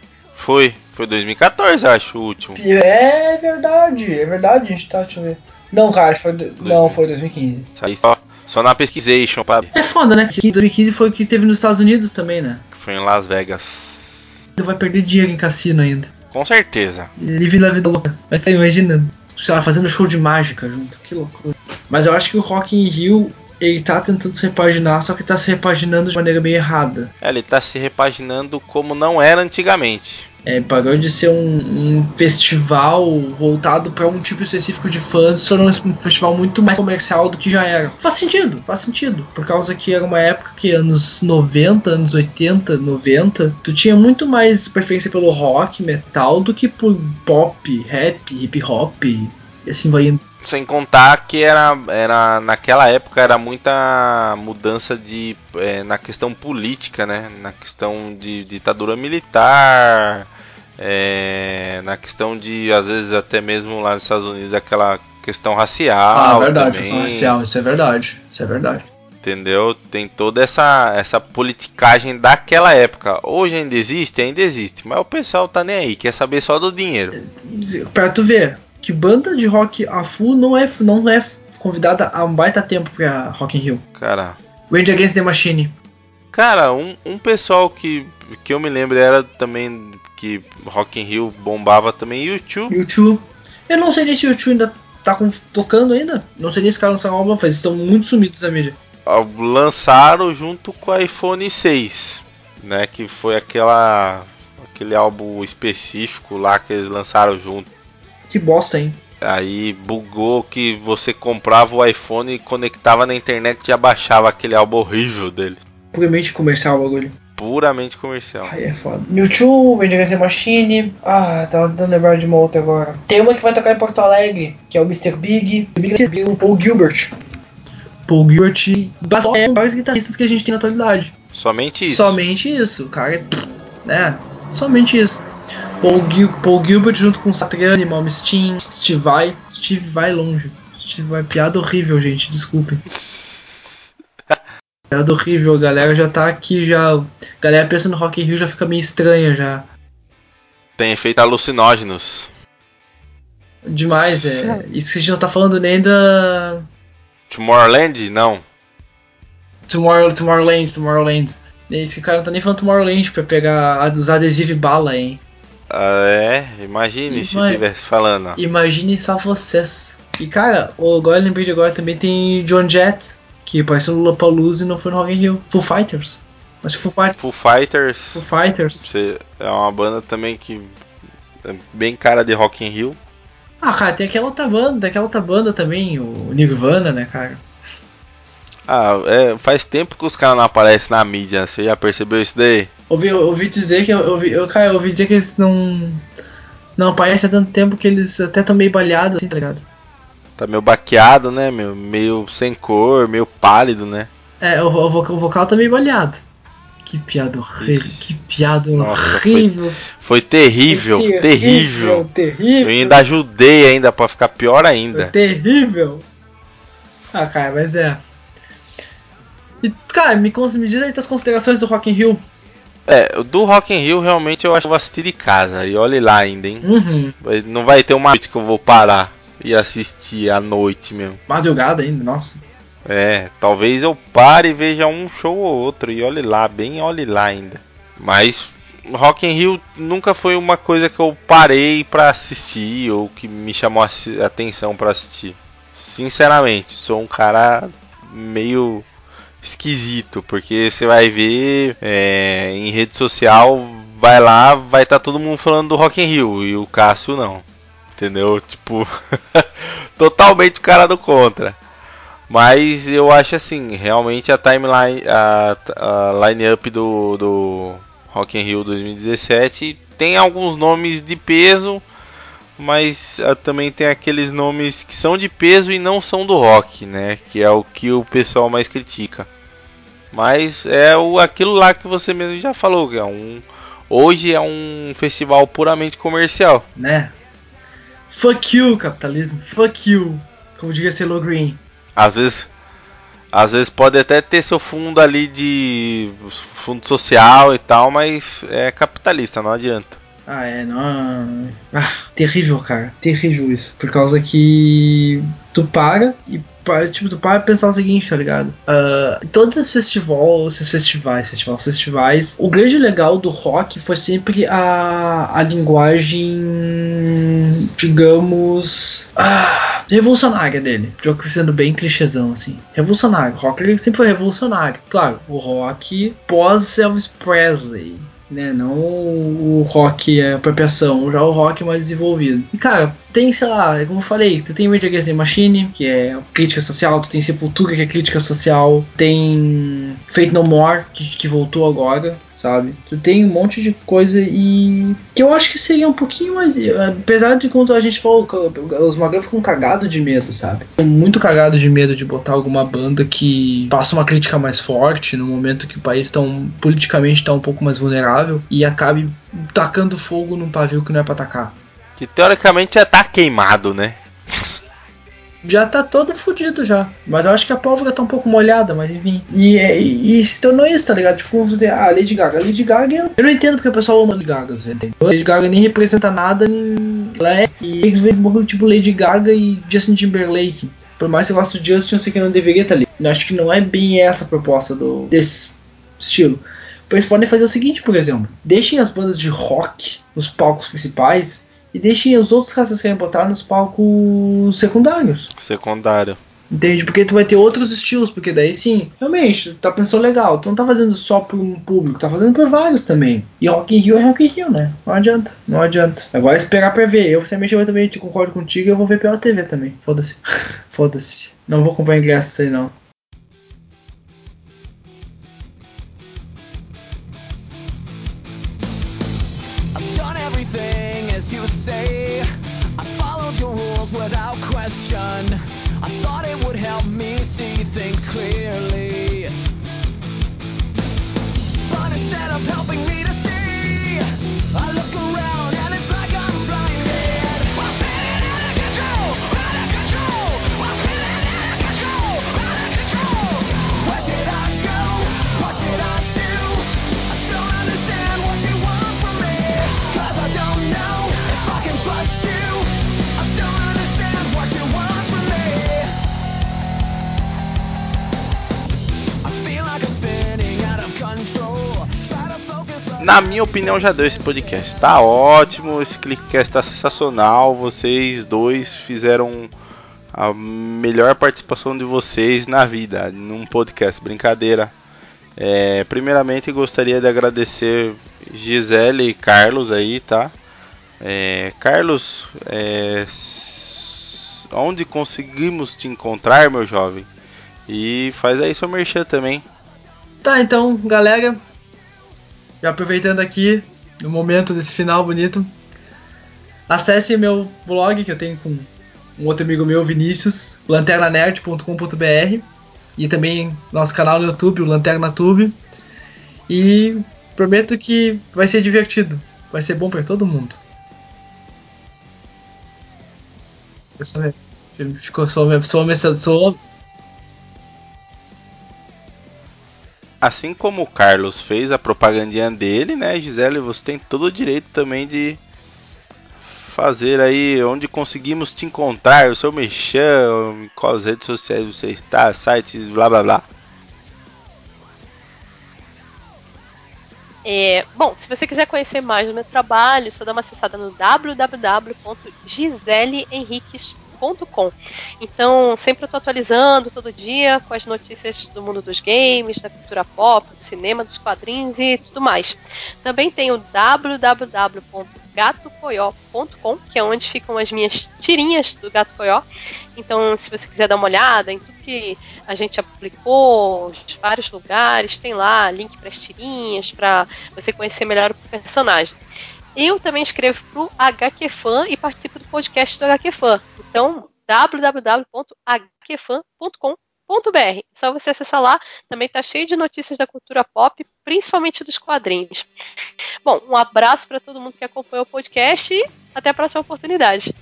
Foi. Foi 2014, acho, o último. É verdade, é verdade, a gente tá, deixa eu ver. Não, cara, foi, não, foi 2015. Aí só, só na pesquisation, pra... É foda, né? Que 2015 foi o que teve nos Estados Unidos também, né? Foi em Las Vegas. Ainda vai perder dinheiro em cassino ainda. Com certeza. Ele vive a vida louca. Mas tá imaginando, sei lá, fazendo show de mágica junto. Que loucura. Mas eu acho que o Rock in Rio, ele tá tentando se repaginar, só que tá se repaginando de maneira meio errada. É, Ele tá se repaginando como não era antigamente. É, parou de ser um, um festival voltado pra um tipo específico de fãs, se tornou um festival muito mais comercial do que já era. Faz sentido, faz sentido. Por causa que era uma época que anos 90, anos 80, 90, tu tinha muito mais preferência pelo rock, metal, do que por pop, rap, hip hop, e assim vai indo. Sem contar que era, era naquela época era muita mudança de é, na questão política, né? Na questão de ditadura militar, é, na questão de às vezes até mesmo lá nos Estados Unidos aquela questão racial. Ah, verdade, também, questão racial, isso é verdade, isso é verdade. Entendeu? Tem toda essa essa politicagem daquela época. Hoje ainda existe, ainda existe, mas o pessoal tá nem aí, quer saber só do dinheiro. Pra tu ver, que banda de rock a full não é, não é convidada há um baita tempo pra Rock in Rio. Cara, Rage Against the Machine. Cara, um, um pessoal que, que eu me lembro era também que Rock in Rio bombava também YouTube. YouTube. Eu não sei nem se o YouTube ainda tá com- tocando ainda. Não sei nem se os caras lançaram álbum, mas estão muito sumidos da mídia. Ah, Lançaram junto com o iPhone 6, né? Que foi aquela aquele álbum específico lá que eles lançaram junto. Que bosta, hein? Aí bugou que você comprava o iPhone e conectava na internet e já baixava aquele álbum horrível dele. Puramente comercial o bagulho. Puramente comercial. Aí é foda. Against the Machine. Ah, tava tentando lembrar de uma outra agora. Tem uma que vai tocar em Porto Alegre, que é o Mr. Big. Big Big o Paul Gilbert. Paul Gilbert é um dos guitarristas que a gente tem na atualidade. Somente isso. Somente isso, o cara. é-? Somente isso. Paul, Gil Paul Gilbert junto com Satriani, Malmsteen, Steve Vai. Steve vai longe. Steve vai. Piada horrível, gente, desculpem. Piada horrível, a galera já tá aqui já. A galera pensa no Rock in Rio já fica meio estranha já. Tem efeito alucinógenos. Demais, é. Isso que a gente não tá falando nem da. Tomorrowland? Não. Tomorrow, Tomorrowland, Tomorrowland. É isso que o cara não tá nem falando Tomorrowland pra pegar a- os adesivos e bala, hein. Ah, é, imagine se Vai. tivesse falando. Imaginem só vocês. E cara, o- agora eu lembrei de agora também tem John Jett, que apareceu no Lollapalooza e não foi no Rock in Rio. Full Fighters. Mas Full, Fight, Full Fighters Full Fighters. é uma banda também que é bem cara de Rock in Rio. Ah, cara, tem aquela outra banda, tem aquela outra banda também, o Nirvana, né, cara? Ah, é, faz tempo que os caras não aparecem na mídia, você já percebeu isso daí? Ouvi, ouvi dizer que ouvi, eu, cara, eu ouvi dizer que eles não não aparecem há tanto tempo que eles até estão meio balhados, assim, tá ligado? Tá meio baqueado, né, meu? Meio sem cor, meio pálido, né? É, o, o, vocal, o vocal tá meio baleado. Que piada horrível, que piada Nossa, horrível. Foi terrível, Foi terrível. terrível. Eu ainda ajudei ainda pra ficar pior Foi ainda. terrível. Ah, cara, mas é. E, cara, me, me diz aí tuas considerações do Rock in Rio. É, do Rock in Rio realmente eu acho que eu vou assistir de casa. E olhe lá ainda, hein? Uhum. Não vai ter uma noite que eu vou parar e assistir à noite mesmo. Madrugada ainda, nossa. É, talvez eu pare e veja um show ou outro e olhe lá, bem olhe lá ainda. Mas Rock in Rio nunca foi uma coisa que eu parei pra assistir ou que me chamou a atenção pra assistir. Sinceramente, sou um cara meio esquisito, porque você vai ver é, em rede social, vai lá, vai estar tá todo mundo falando do Rock in Rio e o Cássio não. Entendeu? Tipo, totalmente o cara do contra. Mas eu acho assim, realmente a timeline, a, a line-up do, do Rock in Rio 2017 tem alguns nomes de peso, mas uh, também tem aqueles nomes que são de peso e não são do rock, né? Que é o que o pessoal mais critica. Mas é o, aquilo lá que você mesmo já falou, que é um hoje é um festival puramente comercial, né? Fuck you, capitalismo. Fuck you. Como diria Celo Green. Às vezes às vezes pode até ter seu fundo ali de fundo social e tal, mas é capitalista, não adianta. Ah, é, não. Ah, terrível, cara. Terrível isso. Por causa que tu para e tipo, tu para pensar o seguinte, tá ligado? Uh, todos esses festivais, esses festivais, festivais, festivais, o grande legal do rock foi sempre a, a linguagem, digamos, ah, revolucionária dele. Já sendo bem clichêzão, assim. Revolucionário. O rock sempre foi revolucionário. Claro, o rock pós Elvis Presley né? Não o rock é apropriação, já o rock mais desenvolvido. E cara, tem, sei lá, como eu falei, tu tem Rage Against the Machine, que é crítica social, tu tem Sepultura, que é crítica social, tem Fate No More, que, que voltou agora, sabe? Tu tem um monte de coisa e que eu acho que seria um pouquinho mais. Apesar de quando a gente falou, os Magrão ficam cagados de medo, sabe? Muito cagado de medo de botar alguma banda que faça uma crítica mais forte no momento que o país tá um, politicamente está um pouco mais vulnerável e acabe tacando fogo num pavio que não é pra atacar. Que teoricamente já tá queimado, né? Já tá todo fudido já. Mas eu acho que a pólvora tá um pouco molhada, mas enfim. E, e, e se tornou isso, tá ligado? Tipo, dizer, ah, Lady Gaga. Lady Gaga, eu, eu não entendo porque o pessoal ama Lady Gaga, velho. Lady Gaga nem representa nada em Ela e eles veem tipo Lady Gaga e Justin Timberlake. Por mais que eu goste de Justin, eu sei que não deveria estar ali. Eu acho que não é bem essa a proposta do, desse estilo. Eles podem fazer o seguinte, por exemplo: deixem as bandas de rock nos palcos principais e deixem os outros caras que querem botar nos palcos secundários. Secundário. Entende? Porque tu vai ter outros estilos, porque daí sim, realmente, tá pensando legal, tu não tá fazendo só por um público, tá fazendo por vários também. E Rock in Rio é Rock in Rio, né? Não adianta, não adianta. Agora esperar pra ver. Eu, sinceramente, eu também concordo contigo eu vou ver pela TV também. Foda-se. Foda-se. Não vou comprar ingresso aí não. Say. I followed your rules without question. I thought it would help me see things clearly. But instead of helping me to see, I look around Na minha opinião, já deu esse podcast. Tá ótimo, esse clickcast tá sensacional. Vocês dois fizeram a melhor participação de vocês na vida, num podcast. Brincadeira. É, primeiramente, gostaria de agradecer Gisele e Carlos aí, tá? É, Carlos, é, onde conseguimos te encontrar, meu jovem? E faz aí seu merchan também. Tá, então, galera, já aproveitando aqui no momento desse final bonito, acesse meu blog que eu tenho com um outro amigo meu, Vinícius, lanternanerd.com.br e também nosso canal no YouTube, o Lanterna Tube. E prometo que vai ser divertido, vai ser bom para todo mundo. Pessoal, Ficou só, só, Assim como o Carlos fez a propagandinha dele, né, Gisele, você tem todo o direito também de fazer aí onde conseguimos te encontrar, o seu em quais redes sociais você está, sites, blá blá blá. É, bom, se você quiser conhecer mais do meu trabalho, só dá uma acessada no www.giseleenriques.com. Então, sempre eu tô atualizando todo dia com as notícias do mundo dos games, da cultura pop, do cinema, dos quadrinhos e tudo mais. Também tem o www.gatocoió.com, que é onde ficam as minhas tirinhas do Gato Coió. Então, se você quiser dar uma olhada em tudo que a gente aplicou, os vários lugares, tem lá link para as tirinhas, para você conhecer melhor o personagem. Eu também escrevo pro HQ Fan e participo do podcast do HQ Fan. Então, www.hqfan.com.br. Só você acessar lá, também tá cheio de notícias da cultura pop, principalmente dos quadrinhos. Bom, um abraço para todo mundo que acompanhou o podcast e até a próxima oportunidade.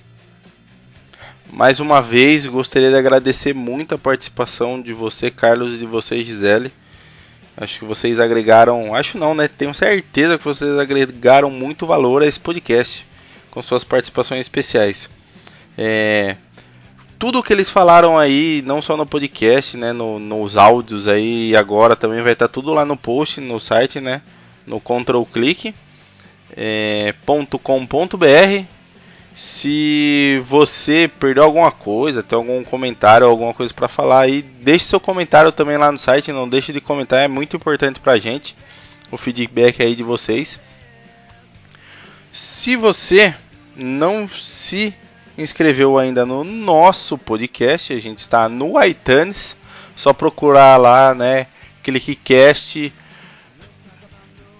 Mais uma vez, gostaria de agradecer muito a participação de você, Carlos, e de você, Gisele. Acho que vocês agregaram, acho não, né? Tenho certeza que vocês agregaram muito valor a esse podcast com suas participações especiais. É, tudo o que eles falaram aí, não só no podcast, né, no, nos áudios aí agora também vai estar tudo lá no post, no site, né, no control click é. Se você perdeu alguma coisa, tem algum comentário, alguma coisa para falar aí, deixe seu comentário também lá no site, não deixe de comentar, é muito importante pra gente o feedback aí de vocês. Se você não se inscreveu ainda no nosso podcast, a gente está no iTunes, só procurar lá, né, ClickCast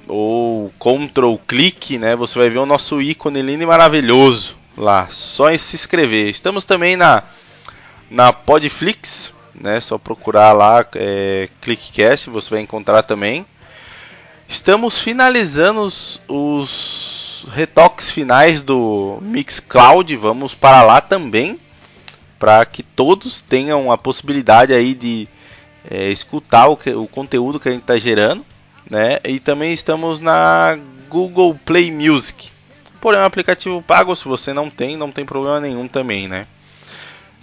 ou Ctrl clique, né, você vai ver o nosso ícone lindo e maravilhoso lá, só se inscrever. Estamos também na na Podflix, né, só procurar lá é, ClickCast, você vai encontrar também. Estamos finalizando os, os retoques finais do Mixcloud, vamos para lá também, para que todos tenham a possibilidade aí de é, escutar o, que, o conteúdo que a gente está gerando, né? E também estamos na Google Play Music. Porém, é um aplicativo pago, se você não tem, não tem problema nenhum também, né?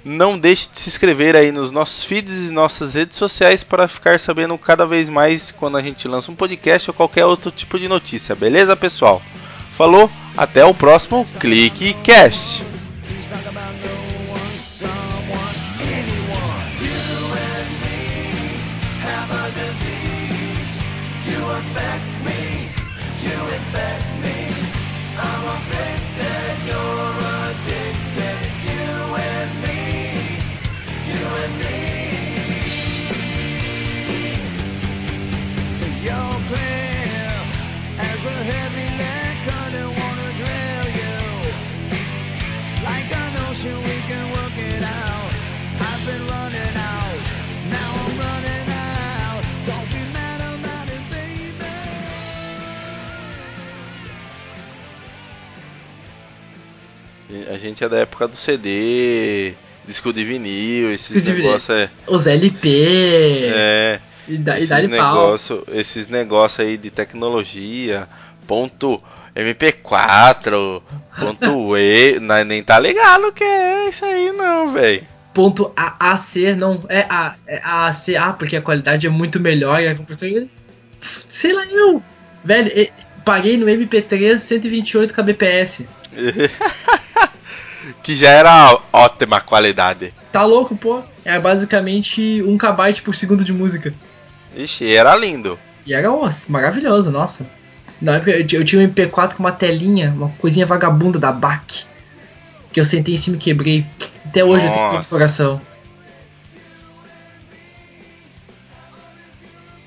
Não deixe de se inscrever aí nos nossos feeds e nossas redes sociais para ficar sabendo cada vez mais quando a gente lança um podcast ou qualquer outro tipo de notícia, beleza, pessoal? Falou, até o próximo Clique Cast. Gente é da época do CD, disco de vinil, esses negócios é, Os LP. é E, dá, e dá-lhe pau. negócio, esses negócios aí de tecnologia, ponto MP4, ponto E, não, nem tá ligado que é isso aí não, velho. Ponto AAC, não, é, A, é AAC, ah, porque a qualidade é muito melhor e a compressão. Sei lá, eu. Velho, paguei no MP3 128 kbps. que já era ótima qualidade. Tá louco, pô? É basicamente 1 kbyte por segundo de música. Ixi, era lindo. E era nossa, maravilhoso, nossa. Na época eu, ti- eu tinha um MP4 com uma telinha, uma coisinha vagabunda da BAC. Que eu sentei em cima e quebrei. Até hoje eu tenho Nossa. coração.